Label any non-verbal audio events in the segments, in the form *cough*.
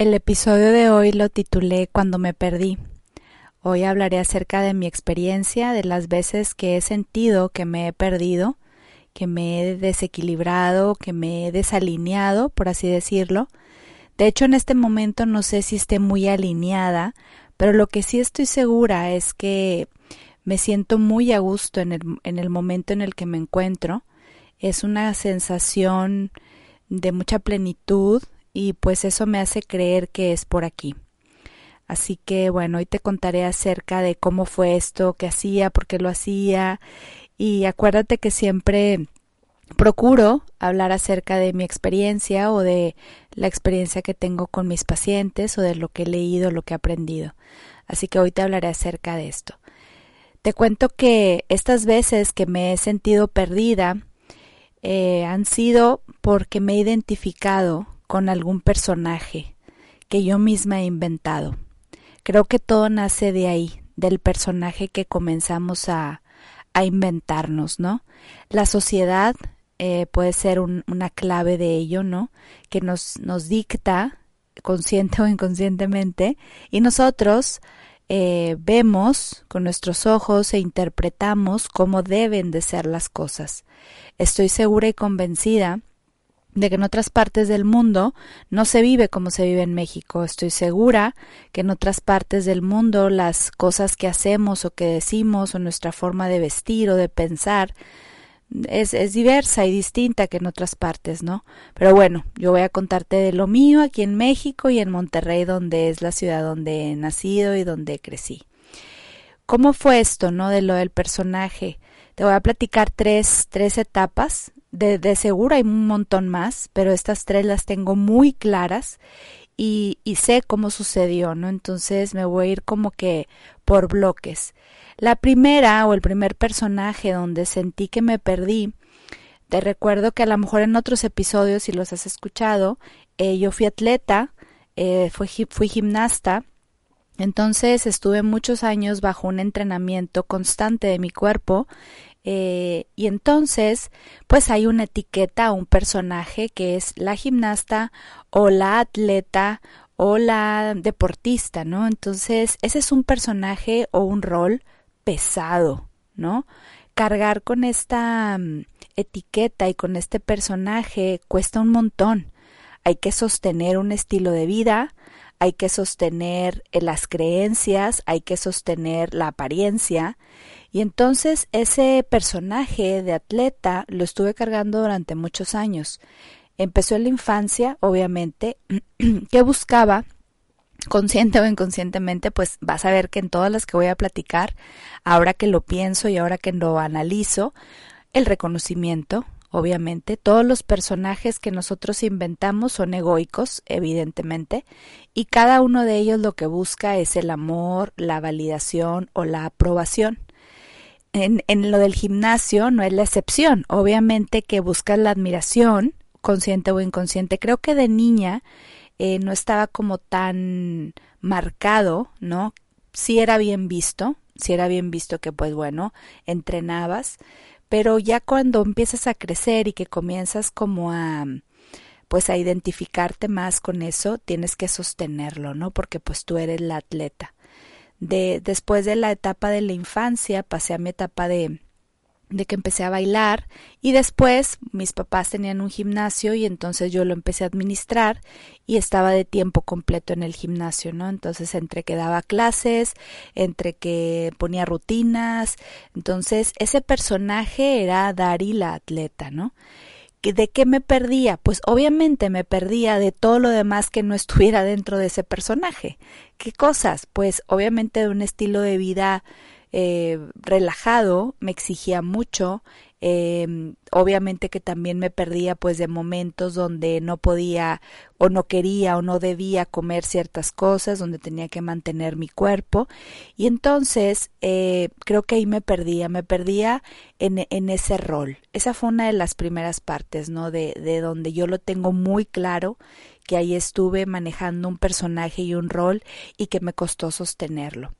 El episodio de hoy lo titulé Cuando me perdí. Hoy hablaré acerca de mi experiencia, de las veces que he sentido que me he perdido, que me he desequilibrado, que me he desalineado, por así decirlo. De hecho, en este momento no sé si esté muy alineada, pero lo que sí estoy segura es que me siento muy a gusto en el, en el momento en el que me encuentro. Es una sensación de mucha plenitud, y pues eso me hace creer que es por aquí. Así que bueno, hoy te contaré acerca de cómo fue esto, qué hacía, por qué lo hacía y acuérdate que siempre procuro hablar acerca de mi experiencia o de la experiencia que tengo con mis pacientes o de lo que he leído, lo que he aprendido. Así que hoy te hablaré acerca de esto. Te cuento que estas veces que me he sentido perdida eh, han sido porque me he identificado con algún personaje que yo misma he inventado. Creo que todo nace de ahí, del personaje que comenzamos a, a inventarnos, ¿no? La sociedad eh, puede ser una clave de ello, ¿no? Que nos, nos dicta, consciente o inconscientemente, y nosotros eh, vemos con nuestros ojos e interpretamos cómo deben de ser las cosas. Estoy segura y convencida de que en otras partes del mundo no se vive como se vive en México. Estoy segura que en otras partes del mundo las cosas que hacemos o que decimos o nuestra forma de vestir o de pensar es, es, diversa y distinta que en otras partes, ¿no? Pero bueno, yo voy a contarte de lo mío aquí en México y en Monterrey, donde es la ciudad donde he nacido y donde crecí. ¿Cómo fue esto, no? De lo del personaje. Te voy a platicar tres, tres etapas de, de seguro hay un montón más, pero estas tres las tengo muy claras y, y sé cómo sucedió, ¿no? Entonces me voy a ir como que por bloques. La primera o el primer personaje donde sentí que me perdí, te recuerdo que a lo mejor en otros episodios, si los has escuchado, eh, yo fui atleta, eh, fui, fui gimnasta, entonces estuve muchos años bajo un entrenamiento constante de mi cuerpo eh, y entonces, pues hay una etiqueta, un personaje que es la gimnasta o la atleta o la deportista, ¿no? Entonces, ese es un personaje o un rol pesado, ¿no? Cargar con esta mm, etiqueta y con este personaje cuesta un montón. Hay que sostener un estilo de vida, hay que sostener eh, las creencias, hay que sostener la apariencia y entonces ese personaje de atleta lo estuve cargando durante muchos años. Empezó en la infancia, obviamente, *clears throat* que buscaba consciente o inconscientemente, pues vas a ver que en todas las que voy a platicar, ahora que lo pienso y ahora que lo analizo, el reconocimiento, obviamente, todos los personajes que nosotros inventamos son egoicos, evidentemente, y cada uno de ellos lo que busca es el amor, la validación o la aprobación en, en lo del gimnasio no es la excepción. Obviamente que buscas la admiración, consciente o inconsciente. Creo que de niña eh, no estaba como tan marcado, ¿no? Sí era bien visto, sí era bien visto que pues bueno, entrenabas, pero ya cuando empiezas a crecer y que comienzas como a pues a identificarte más con eso, tienes que sostenerlo, ¿no? Porque pues tú eres la atleta de después de la etapa de la infancia pasé a mi etapa de de que empecé a bailar y después mis papás tenían un gimnasio y entonces yo lo empecé a administrar y estaba de tiempo completo en el gimnasio, ¿no? Entonces entre que daba clases, entre que ponía rutinas, entonces ese personaje era Dari la atleta, ¿no? ¿De qué me perdía? Pues obviamente me perdía de todo lo demás que no estuviera dentro de ese personaje. ¿Qué cosas? Pues obviamente de un estilo de vida eh, relajado, me exigía mucho, eh, obviamente que también me perdía pues de momentos donde no podía o no quería o no debía comer ciertas cosas, donde tenía que mantener mi cuerpo. Y entonces eh, creo que ahí me perdía, me perdía en, en, ese rol. Esa fue una de las primeras partes, ¿no? De, de donde yo lo tengo muy claro, que ahí estuve manejando un personaje y un rol y que me costó sostenerlo.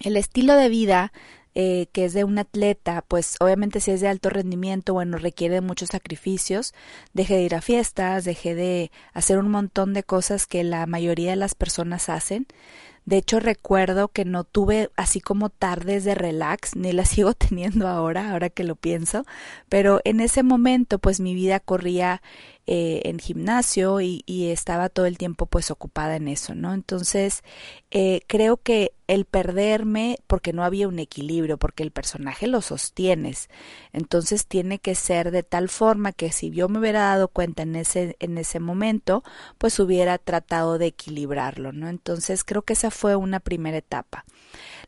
El estilo de vida eh, que es de un atleta, pues obviamente si es de alto rendimiento, bueno, requiere muchos sacrificios. Dejé de ir a fiestas, dejé de hacer un montón de cosas que la mayoría de las personas hacen. De hecho, recuerdo que no tuve así como tardes de relax, ni las *laughs* sigo teniendo ahora, ahora que lo pienso, pero en ese momento pues mi vida corría eh, en gimnasio y, y, estaba todo el tiempo pues ocupada en eso, ¿no? Entonces, eh, creo que el perderme porque no había un equilibrio, porque el personaje lo sostienes, entonces tiene que ser de tal forma que si yo me hubiera dado cuenta en ese, en ese momento, pues hubiera tratado de equilibrarlo, ¿no? Entonces, creo que esa fue una primera etapa.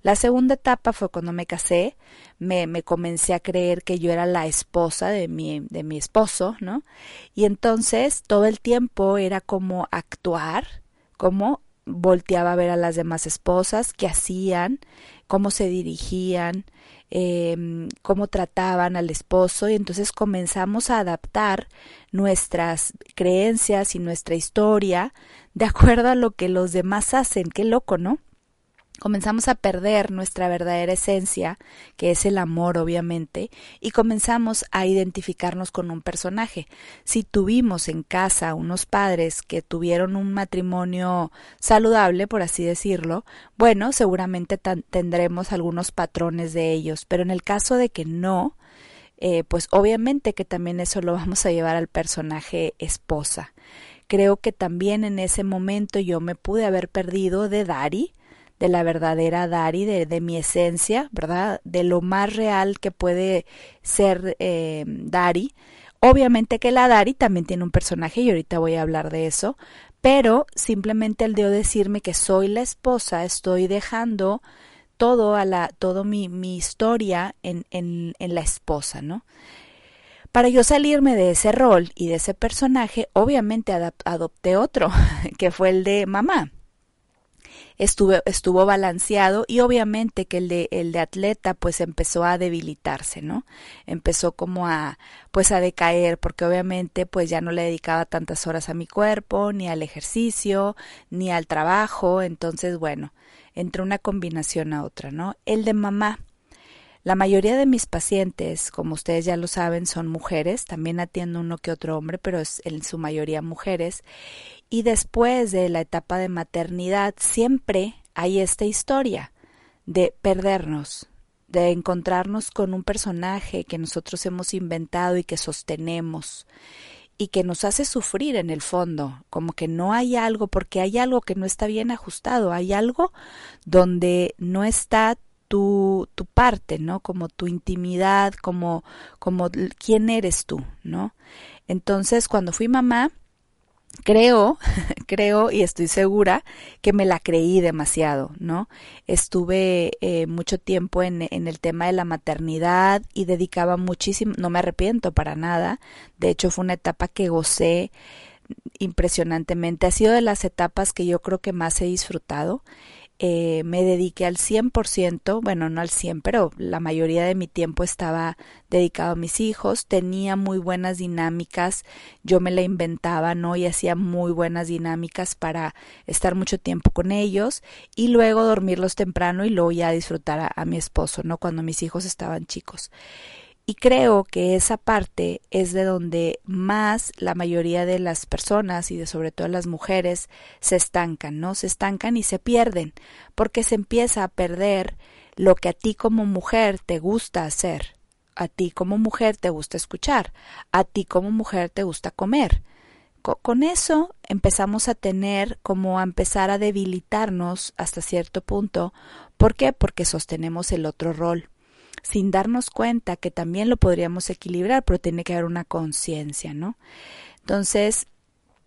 La segunda etapa fue cuando me casé, me, me comencé a creer que yo era la esposa de mi, de mi esposo, ¿no? Y entonces todo el tiempo era como actuar, como volteaba a ver a las demás esposas, qué hacían, cómo se dirigían, eh, cómo trataban al esposo y entonces comenzamos a adaptar nuestras creencias y nuestra historia de acuerdo a lo que los demás hacen. Qué loco, ¿no? Comenzamos a perder nuestra verdadera esencia, que es el amor obviamente, y comenzamos a identificarnos con un personaje. Si tuvimos en casa unos padres que tuvieron un matrimonio saludable, por así decirlo, bueno, seguramente tendremos algunos patrones de ellos, pero en el caso de que no, eh, pues obviamente que también eso lo vamos a llevar al personaje esposa. Creo que también en ese momento yo me pude haber perdido de Dari, de la verdadera Dari, de, de, mi esencia, ¿verdad? De lo más real que puede ser eh, Dari. Obviamente que la Dari también tiene un personaje y ahorita voy a hablar de eso, pero simplemente el de decirme que soy la esposa, estoy dejando todo a la, todo mi, mi historia en, en, en la esposa, ¿no? Para yo salirme de ese rol y de ese personaje, obviamente adopté otro, *laughs* que fue el de mamá estuvo, estuvo balanceado y obviamente que el de, el de atleta pues empezó a debilitarse, ¿no? Empezó como a pues a decaer porque obviamente pues ya no le dedicaba tantas horas a mi cuerpo, ni al ejercicio, ni al trabajo, entonces bueno, entre una combinación a otra, ¿no? El de mamá. La mayoría de mis pacientes, como ustedes ya lo saben, son mujeres, también atiendo uno que otro hombre, pero es en su mayoría mujeres, y después de la etapa de maternidad siempre hay esta historia de perdernos, de encontrarnos con un personaje que nosotros hemos inventado y que sostenemos y que nos hace sufrir en el fondo, como que no hay algo, porque hay algo que no está bien ajustado, hay algo donde no está tu, tu parte, ¿no? Como tu intimidad, como, como quién eres tú, ¿no? Entonces, cuando fui mamá, creo, *laughs* creo y estoy segura que me la creí demasiado, ¿no? Estuve eh, mucho tiempo en, en, el tema de la maternidad y dedicaba muchísimo, no me arrepiento para nada, de hecho fue una etapa que gocé impresionantemente, ha sido de las etapas que yo creo que más he disfrutado eh, me dediqué al 100%, bueno, no al 100, pero la mayoría de mi tiempo estaba dedicado a mis hijos, tenía muy buenas dinámicas, yo me la inventaba, ¿no? Y hacía muy buenas dinámicas para estar mucho tiempo con ellos y luego dormirlos temprano y luego ya disfrutar a, a mi esposo, ¿no? Cuando mis hijos estaban chicos. Y creo que esa parte es de donde más la mayoría de las personas y de sobre todo las mujeres se estancan, ¿no? Se estancan y se pierden, porque se empieza a perder lo que a ti como mujer te gusta hacer, a ti como mujer te gusta escuchar, a ti como mujer te gusta comer. Con eso empezamos a tener como a empezar a debilitarnos hasta cierto punto. ¿Por qué? Porque sostenemos el otro rol sin darnos cuenta que también lo podríamos equilibrar, pero tiene que haber una conciencia, ¿no? Entonces,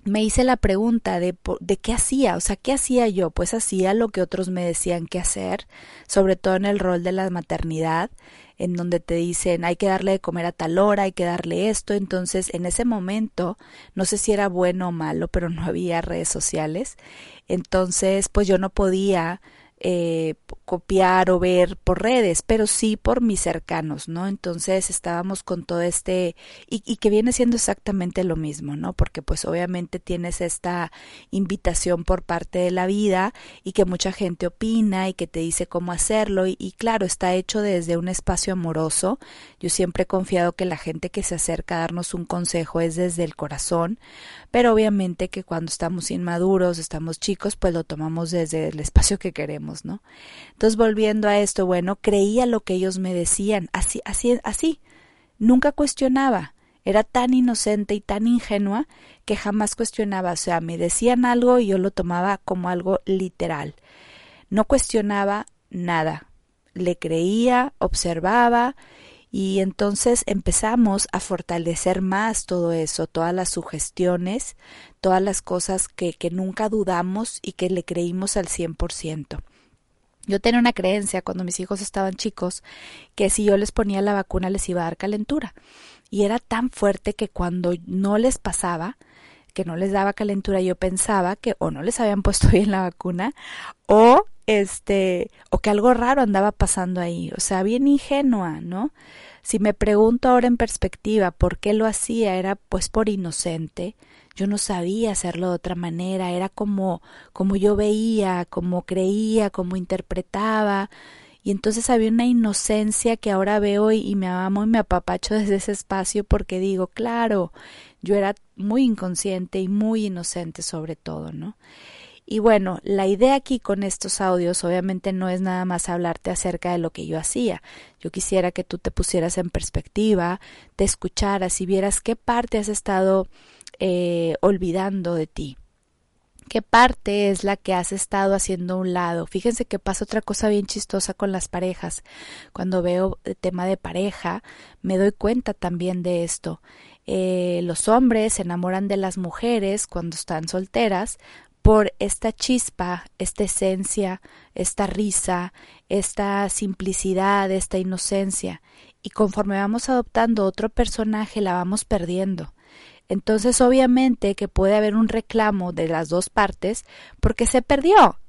me hice la pregunta de, de qué hacía, o sea, ¿qué hacía yo? Pues hacía lo que otros me decían que hacer, sobre todo en el rol de la maternidad, en donde te dicen hay que darle de comer a tal hora, hay que darle esto, entonces en ese momento, no sé si era bueno o malo, pero no había redes sociales, entonces pues yo no podía eh, copiar o ver por redes, pero sí por mis cercanos, ¿no? Entonces estábamos con todo este, y, que viene siendo exactamente lo mismo, ¿no? Porque pues obviamente tienes esta invitación por parte de la vida y que mucha gente opina y que te dice cómo hacerlo y, y claro, está hecho desde un espacio amoroso. Yo siempre he confiado que la gente que se acerca a darnos un consejo es desde el corazón, pero obviamente que cuando estamos inmaduros, estamos chicos, pues lo tomamos desde el espacio que queremos, ¿no? Entonces, volviendo a esto, bueno, creía lo que ellos me decían, así, así, así. Nunca cuestionaba. Era tan inocente y tan ingenua que jamás cuestionaba. O sea, me decían algo y yo lo tomaba como algo literal. No cuestionaba nada. Le creía, observaba y entonces empezamos a fortalecer más todo eso, todas las sugestiones, todas las cosas que, que nunca dudamos y que le creímos al cien por ciento. Yo tenía una creencia cuando mis hijos estaban chicos que si yo les ponía la vacuna les iba a dar calentura. Y era tan fuerte que cuando no les pasaba, que no les daba calentura, yo pensaba que o no les habían *laughs* puesto bien la vacuna o este o que algo raro andaba pasando ahí, o sea, bien ingenua, ¿no? Si me pregunto ahora en perspectiva por qué lo hacía, era pues por inocente, yo no sabía hacerlo de otra manera, era como, como yo veía, como creía, como interpretaba, y entonces había una inocencia que ahora veo y, me amo y me apapacho *laughs* desde ese espacio porque digo, claro, yo era muy inconsciente y muy inocente sobre todo, ¿no? Y bueno, la idea aquí con estos audios obviamente no es nada más hablarte acerca de lo que yo hacía. Yo quisiera que tú te pusieras en perspectiva, te escucharas y vieras qué parte has estado eh, olvidando de ti. ¿Qué parte es la que has estado haciendo a un lado? Fíjense que pasa otra cosa bien chistosa con las parejas. Cuando veo tema de pareja, me doy cuenta también de esto. Eh, los hombres se enamoran de las mujeres cuando están solteras por esta chispa, esta esencia, esta risa, esta simplicidad, esta inocencia. Y conforme vamos adoptando otro personaje, la vamos perdiendo. Entonces, obviamente que puede haber un reclamo de las dos partes porque se perdió.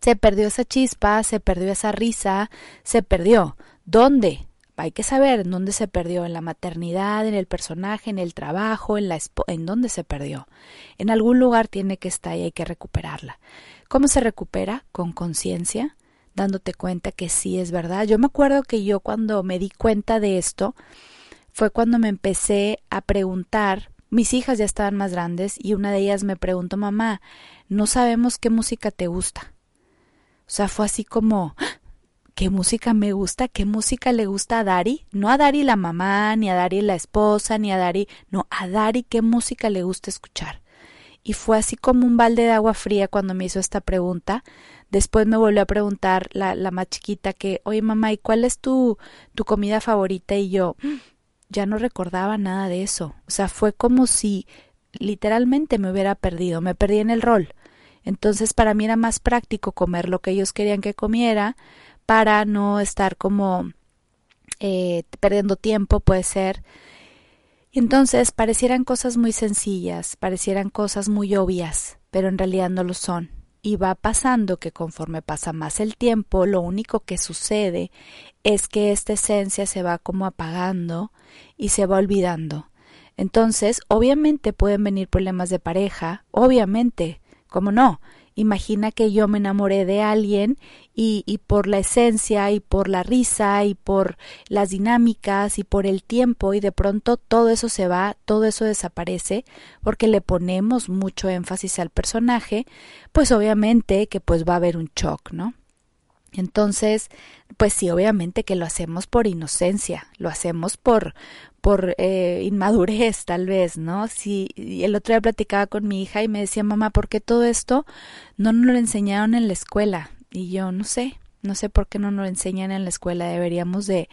Se perdió esa chispa, se perdió esa risa, se perdió. ¿Dónde? Hay que saber en dónde se perdió, en la maternidad, en el personaje, en el trabajo, en la en dónde se perdió. En algún lugar tiene que estar y hay que recuperarla. ¿Cómo se recupera? Con conciencia, dándote cuenta que sí es verdad. Yo me acuerdo que yo cuando me di cuenta de esto, fue cuando me empecé a preguntar, mis hijas ya estaban más grandes y una de ellas me preguntó, mamá, no sabemos qué música te gusta. O sea, fue así como, ¡Ah! ¿qué música me gusta? ¿Qué música le gusta a Dari? No a Dari la mamá, ni a Dari la esposa, ni a Dari, no, a Dari qué música le gusta escuchar. Y fue así como un balde de agua fría cuando me hizo esta pregunta. Después me volvió a preguntar la, la más chiquita que, oye mamá, ¿y cuál es tu, tu comida favorita? Y yo, ya no recordaba nada de eso. O sea, fue como si literalmente me hubiera perdido, me perdí en el rol. Entonces para mí era más práctico comer lo que ellos querían que comiera para no estar como eh, perdiendo tiempo, puede ser. Y entonces parecieran cosas muy sencillas, parecieran cosas muy obvias, pero en realidad no lo son y va pasando que conforme pasa más el tiempo, lo único que sucede es que esta esencia se va como apagando y se va olvidando. Entonces, obviamente pueden venir problemas de pareja, obviamente, ¿cómo no? Imagina que yo me enamoré de alguien y, y, por la esencia y por la risa y por las dinámicas y por el tiempo y de pronto todo eso se va, todo eso desaparece porque le ponemos mucho énfasis al personaje, pues obviamente que pues va a haber un shock, ¿no? Entonces, pues sí, obviamente que lo hacemos por inocencia, lo hacemos por, por eh, inmadurez tal vez, ¿no? Si el otro día platicaba con mi hija y me decía, mamá, ¿por qué todo esto no nos lo enseñaron en la escuela? Y yo no sé, no sé por qué no nos lo enseñan en la escuela, deberíamos de,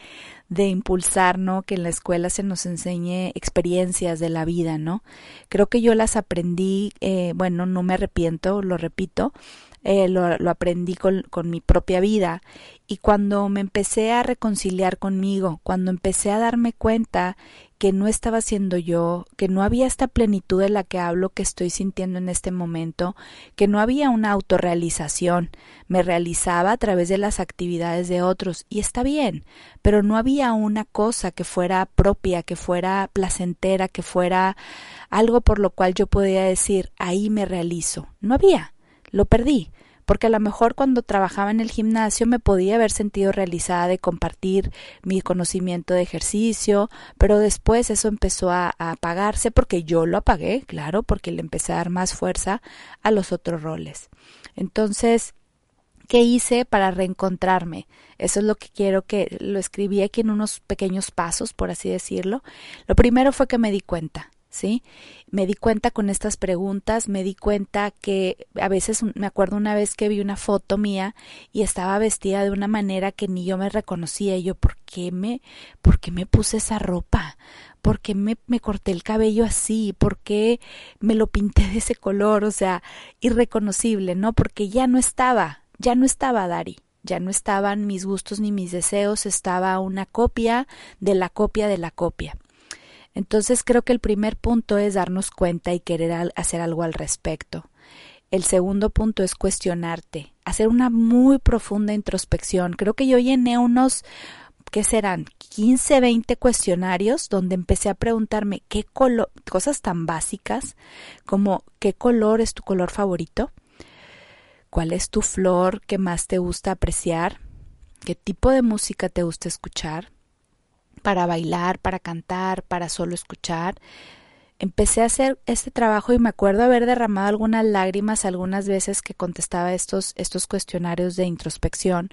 de impulsar, ¿no? Que en la escuela se nos enseñe experiencias de la vida, ¿no? Creo que yo las aprendí, eh, bueno, no me arrepiento, lo repito, eh, lo, aprendí con, con, mi propia vida. Y cuando me empecé a reconciliar conmigo, cuando empecé a darme cuenta que no estaba siendo yo, que no había esta plenitud de la que hablo que estoy sintiendo en este momento, que no había una autorrealización, me realizaba a través de las actividades de otros, y está bien, pero no había una cosa que fuera propia, que fuera placentera, que fuera algo por lo cual yo podía decir, ahí me realizo. No había lo perdí, porque a lo mejor cuando trabajaba en el gimnasio me podía haber sentido realizada de compartir mi conocimiento de ejercicio, pero después eso empezó a, apagarse porque yo lo apagué, claro, porque le empecé a dar más fuerza a los otros roles. Entonces, ¿qué hice para reencontrarme? Eso es lo que quiero que lo escribí aquí en unos pequeños pasos, por así decirlo. Lo primero fue que me di cuenta ¿sí? Me di cuenta con estas preguntas, me di cuenta que a veces me acuerdo una vez que vi una foto mía y estaba vestida de una manera que ni yo me reconocía y yo, ¿por qué me, por qué me puse esa ropa? ¿Por qué me, me corté el cabello así? ¿Por qué me lo pinté de ese color? O sea, irreconocible, ¿no? Porque ya no estaba, ya no estaba Dari ya no estaban mis gustos ni mis deseos, estaba una copia de la copia de la copia. Entonces creo que el primer punto es darnos cuenta y querer hacer algo al respecto. El segundo punto es cuestionarte, hacer una muy profunda introspección. Creo que yo llené unos, ¿qué serán? 15, 20 cuestionarios donde empecé a preguntarme qué color, cosas tan básicas como qué color es tu color favorito, cuál es tu flor que más te gusta apreciar, qué tipo de música te gusta escuchar, para bailar, para cantar, para solo escuchar. Empecé a hacer este trabajo y me acuerdo haber derramado algunas lágrimas algunas veces que contestaba estos, estos cuestionarios de introspección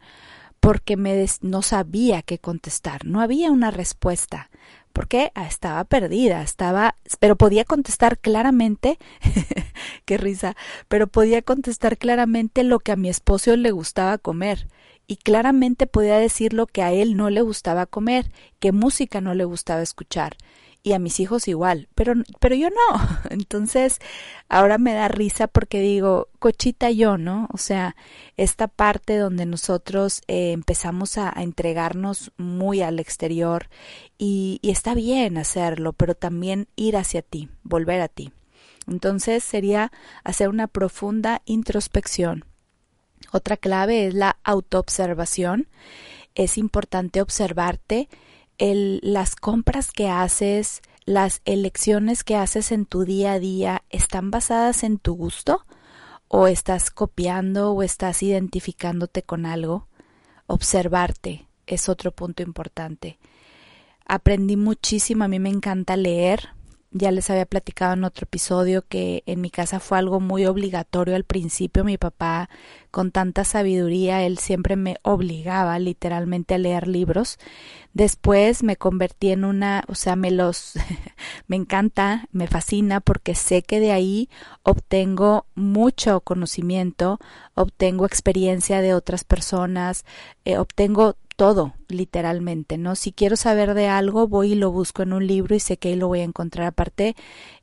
porque me no sabía qué contestar, no había una respuesta, porque ah, estaba perdida, estaba, pero podía contestar claramente, *laughs* qué risa, pero podía contestar claramente lo que a mi esposo le gustaba comer y claramente podía decir lo que a él no le gustaba comer, qué música no le gustaba escuchar, y a mis hijos igual, pero, pero yo no. *laughs* Entonces, ahora me da risa porque digo, cochita yo, ¿no? O sea, esta parte donde nosotros eh, empezamos a, entregarnos muy al exterior y, y está bien hacerlo, pero también ir hacia ti, volver a ti. Entonces sería hacer una profunda introspección otra clave es la autoobservación. Es importante observarte las compras que haces, las elecciones que haces en tu día a día, ¿están basadas en tu gusto? ¿O estás copiando o estás identificándote con algo? Observarte es otro punto importante. Aprendí muchísimo, a mí me encanta leer, ya les había platicado en otro episodio que en mi casa fue algo muy obligatorio al principio. Mi papá, con tanta sabiduría, él siempre me obligaba literalmente a leer libros. Después me convertí en una, o sea, me los, *laughs* me encanta, me fascina porque sé que de ahí obtengo mucho conocimiento, obtengo experiencia de otras personas, eh, obtengo todo, literalmente, ¿no? Si quiero saber de algo, voy y lo busco en un libro y sé que ahí lo voy a encontrar. Aparte,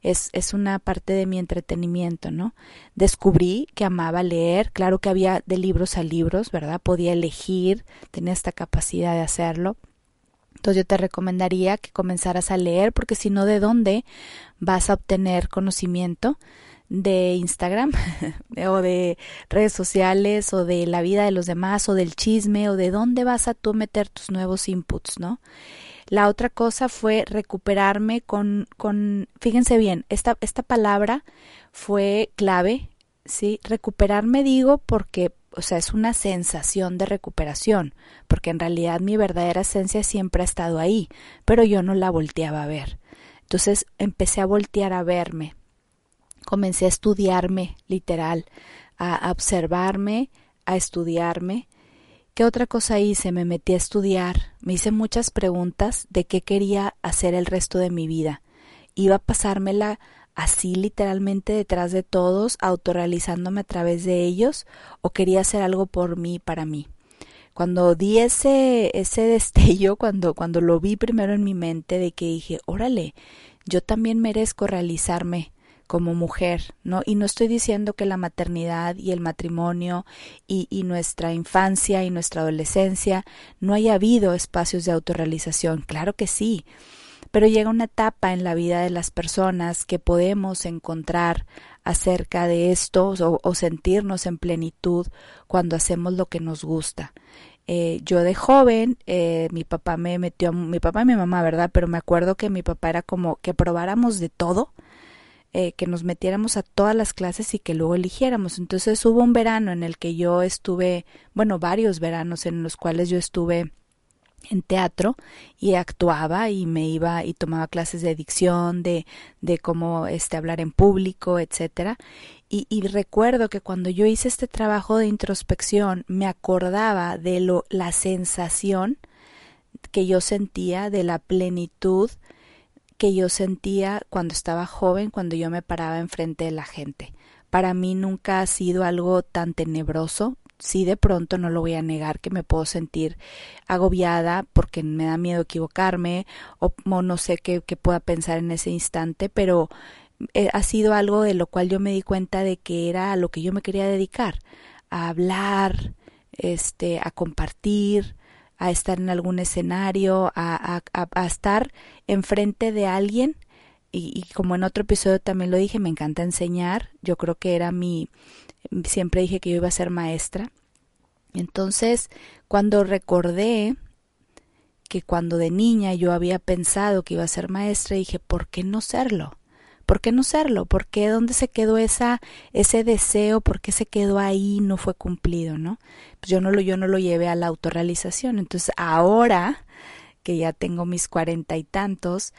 es, es una parte de mi entretenimiento, ¿no? Descubrí que amaba leer, claro que de libros a libros, ¿verdad? Podía elegir, tenía esta capacidad de hacerlo. Entonces yo te recomendaría que comenzaras a leer porque si no, ¿de dónde vas a obtener conocimiento? de Instagram *laughs* o de redes sociales o de la vida de los demás o del chisme o de dónde vas a tú meter tus nuevos inputs, ¿no? La otra cosa fue recuperarme con, con fíjense bien, esta, esta palabra fue clave, ¿sí? Recuperarme digo porque, o sea, es una sensación de recuperación, porque en realidad mi verdadera esencia siempre ha estado ahí, pero yo no la volteaba a ver. Entonces empecé a voltear a verme, comencé a estudiarme, literal, a observarme, a estudiarme. ¿Qué otra cosa hice? Me metí a estudiar, me hice muchas preguntas de qué quería hacer el resto de mi vida. Iba a pasármela así literalmente detrás de todos, autorrealizándome a través de ellos, o quería hacer algo por mí, para mí. Cuando di ese, ese *laughs* destello, cuando, cuando lo vi primero en mi mente, de que dije, órale, yo también merezco realizarme como mujer, ¿no? Y no estoy diciendo que la maternidad y el matrimonio y, y, nuestra infancia y nuestra adolescencia no haya habido espacios de autorrealización, claro que sí, pero llega una etapa en la vida de las personas que podemos encontrar acerca de esto o, sentirnos en plenitud cuando hacemos lo que nos gusta. Eh, yo de joven, eh, mi papá me metió, mi papá y mi mamá, ¿verdad? Pero me acuerdo que mi papá era como que probáramos de todo, eh, que nos metiéramos a todas las clases y que luego eligiéramos. Entonces hubo un verano en el que yo estuve, bueno, varios veranos en los cuales yo estuve en teatro y actuaba y me iba y tomaba clases de dicción, de, de cómo este, hablar en público, etcétera. Y, y, recuerdo que cuando yo hice este trabajo de introspección me acordaba de lo, la sensación que yo sentía, de la plenitud que yo sentía cuando estaba joven, cuando yo me paraba enfrente de la gente. Para mí nunca ha sido algo tan tenebroso, sí de pronto no lo voy a negar que me puedo sentir agobiada porque me da miedo equivocarme o, no sé qué, pueda pensar en ese instante, pero eh, ha sido algo de lo cual yo me di cuenta de que era a lo que yo me quería dedicar, a hablar, este, a compartir, a estar en algún escenario, a, a, a estar enfrente de alguien y, y, como en otro episodio también lo dije, me encanta enseñar. Yo creo que era mi, siempre dije que yo iba a ser maestra. Entonces, cuando recordé que cuando de niña yo había pensado que iba a ser maestra, dije, ¿por qué no serlo? ¿Por qué no serlo? ¿Por qué dónde se quedó esa ese deseo? ¿Por qué se quedó ahí? No fue cumplido, ¿no? Pues yo no lo yo no lo llevé a la autorrealización. Entonces, ahora que ya tengo mis cuarenta y tantos,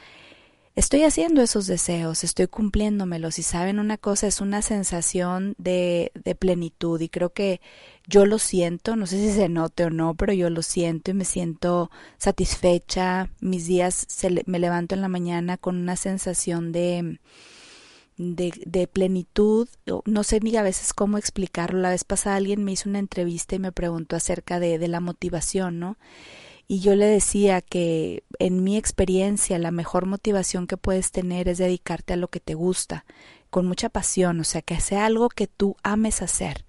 estoy haciendo esos deseos, estoy cumpliéndomelos y saben una cosa, es una sensación de, de plenitud y creo que yo lo siento, no sé si se note o no, pero yo lo siento y me siento satisfecha, mis días se, me levanto en la mañana con una sensación de, de, de, plenitud, no sé ni a veces cómo explicarlo. La vez pasada alguien me hizo una entrevista y me preguntó acerca de, de la motivación, ¿no? Y yo le decía que en mi experiencia la mejor motivación que puedes tener es dedicarte a lo que te gusta, con mucha pasión, o sea, que sea algo que tú ames hacer.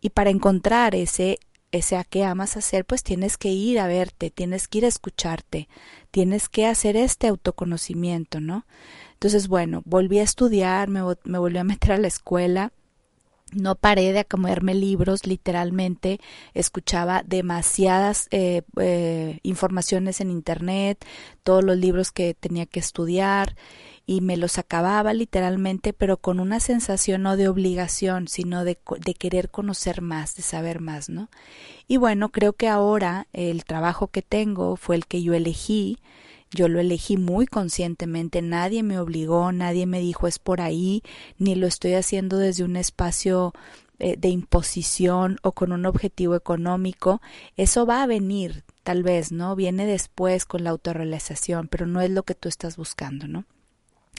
Y para encontrar ese ese a qué amas hacer, pues tienes que ir a verte, tienes que ir a escucharte, tienes que hacer este autoconocimiento, ¿no? Entonces, bueno, volví a estudiar, me, me volví a meter a la escuela no paré de acomodarme libros, literalmente escuchaba demasiadas eh, eh, informaciones en internet, todos los libros que tenía que estudiar y me los acababa literalmente, pero con una sensación no de obligación, sino de querer conocer más, de saber más, ¿no? Y bueno, creo que ahora el trabajo que tengo fue el que yo elegí, yo lo elegí muy conscientemente, nadie me obligó, nadie me dijo es por ahí, ni lo estoy haciendo desde un espacio eh, de imposición o con un objetivo económico. Eso va a venir, tal vez, ¿no? Viene después con la autorrealización, pero no es lo que tú estás buscando, ¿no?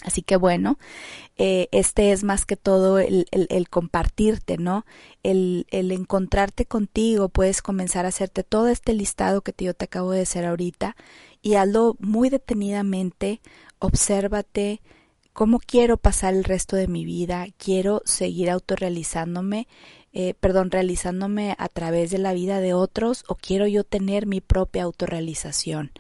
Así que bueno, eh, este es más que todo el, el, el compartirte, ¿no? El, el, encontrarte contigo, puedes comenzar a hacerte todo este listado que yo te acabo de hacer ahorita y hazlo muy detenidamente, obsérvate cómo quiero pasar el resto de mi vida, quiero seguir autorrealizándome, eh, perdón, realizándome a través de la vida de otros o quiero yo tener mi propia autorrealización.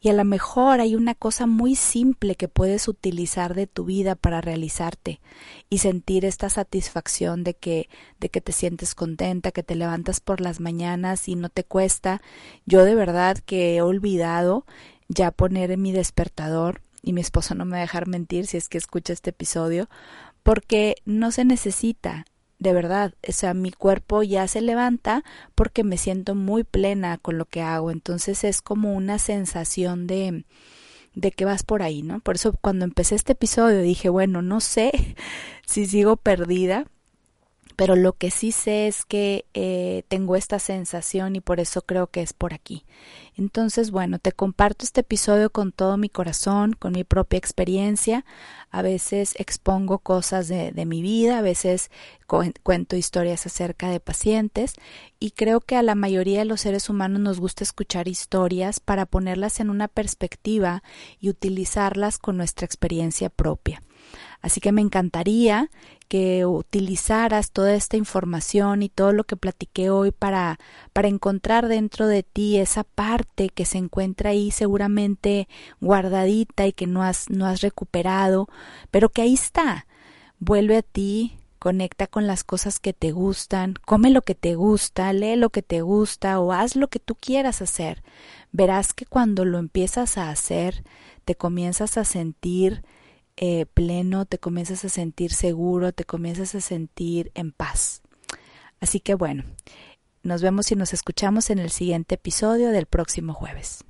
Y a lo mejor hay una cosa muy simple que puedes utilizar de tu vida para realizarte y sentir esta satisfacción de que, de que te sientes contenta, que te levantas por las mañanas y no te cuesta. Yo de verdad que he olvidado ya poner en mi despertador y mi esposo no me va a dejar mentir si es que escucha este episodio, porque no se necesita, de verdad, o sea, mi cuerpo ya se levanta porque me siento muy plena con lo que hago, entonces es como una sensación de de que vas por ahí, ¿no? Por eso cuando empecé este episodio dije, bueno, no sé *laughs* si sigo perdida, pero lo que sí sé es que eh, tengo esta sensación y por eso creo que es por aquí. Entonces, bueno, te comparto este episodio con todo mi corazón, con mi propia experiencia. A veces expongo cosas de, de mi vida, a veces cuento historias acerca de pacientes y creo que a la mayoría de los seres humanos nos gusta escuchar historias para ponerlas en una perspectiva y utilizarlas con nuestra experiencia propia. Así que me encantaría que utilizaras toda esta información y todo lo que platiqué hoy para, para encontrar dentro de ti esa parte que se encuentra ahí seguramente guardadita y que no has, no has recuperado, pero que ahí está. Vuelve a ti, conecta con las cosas que te gustan, come lo que te gusta, lee lo que te gusta o haz lo que tú quieras hacer. Verás que cuando lo empiezas a hacer, te comienzas a sentir eh, pleno, te comienzas a sentir seguro, te comienzas a sentir en paz. Así que bueno, nos vemos y nos escuchamos en el siguiente episodio del próximo jueves.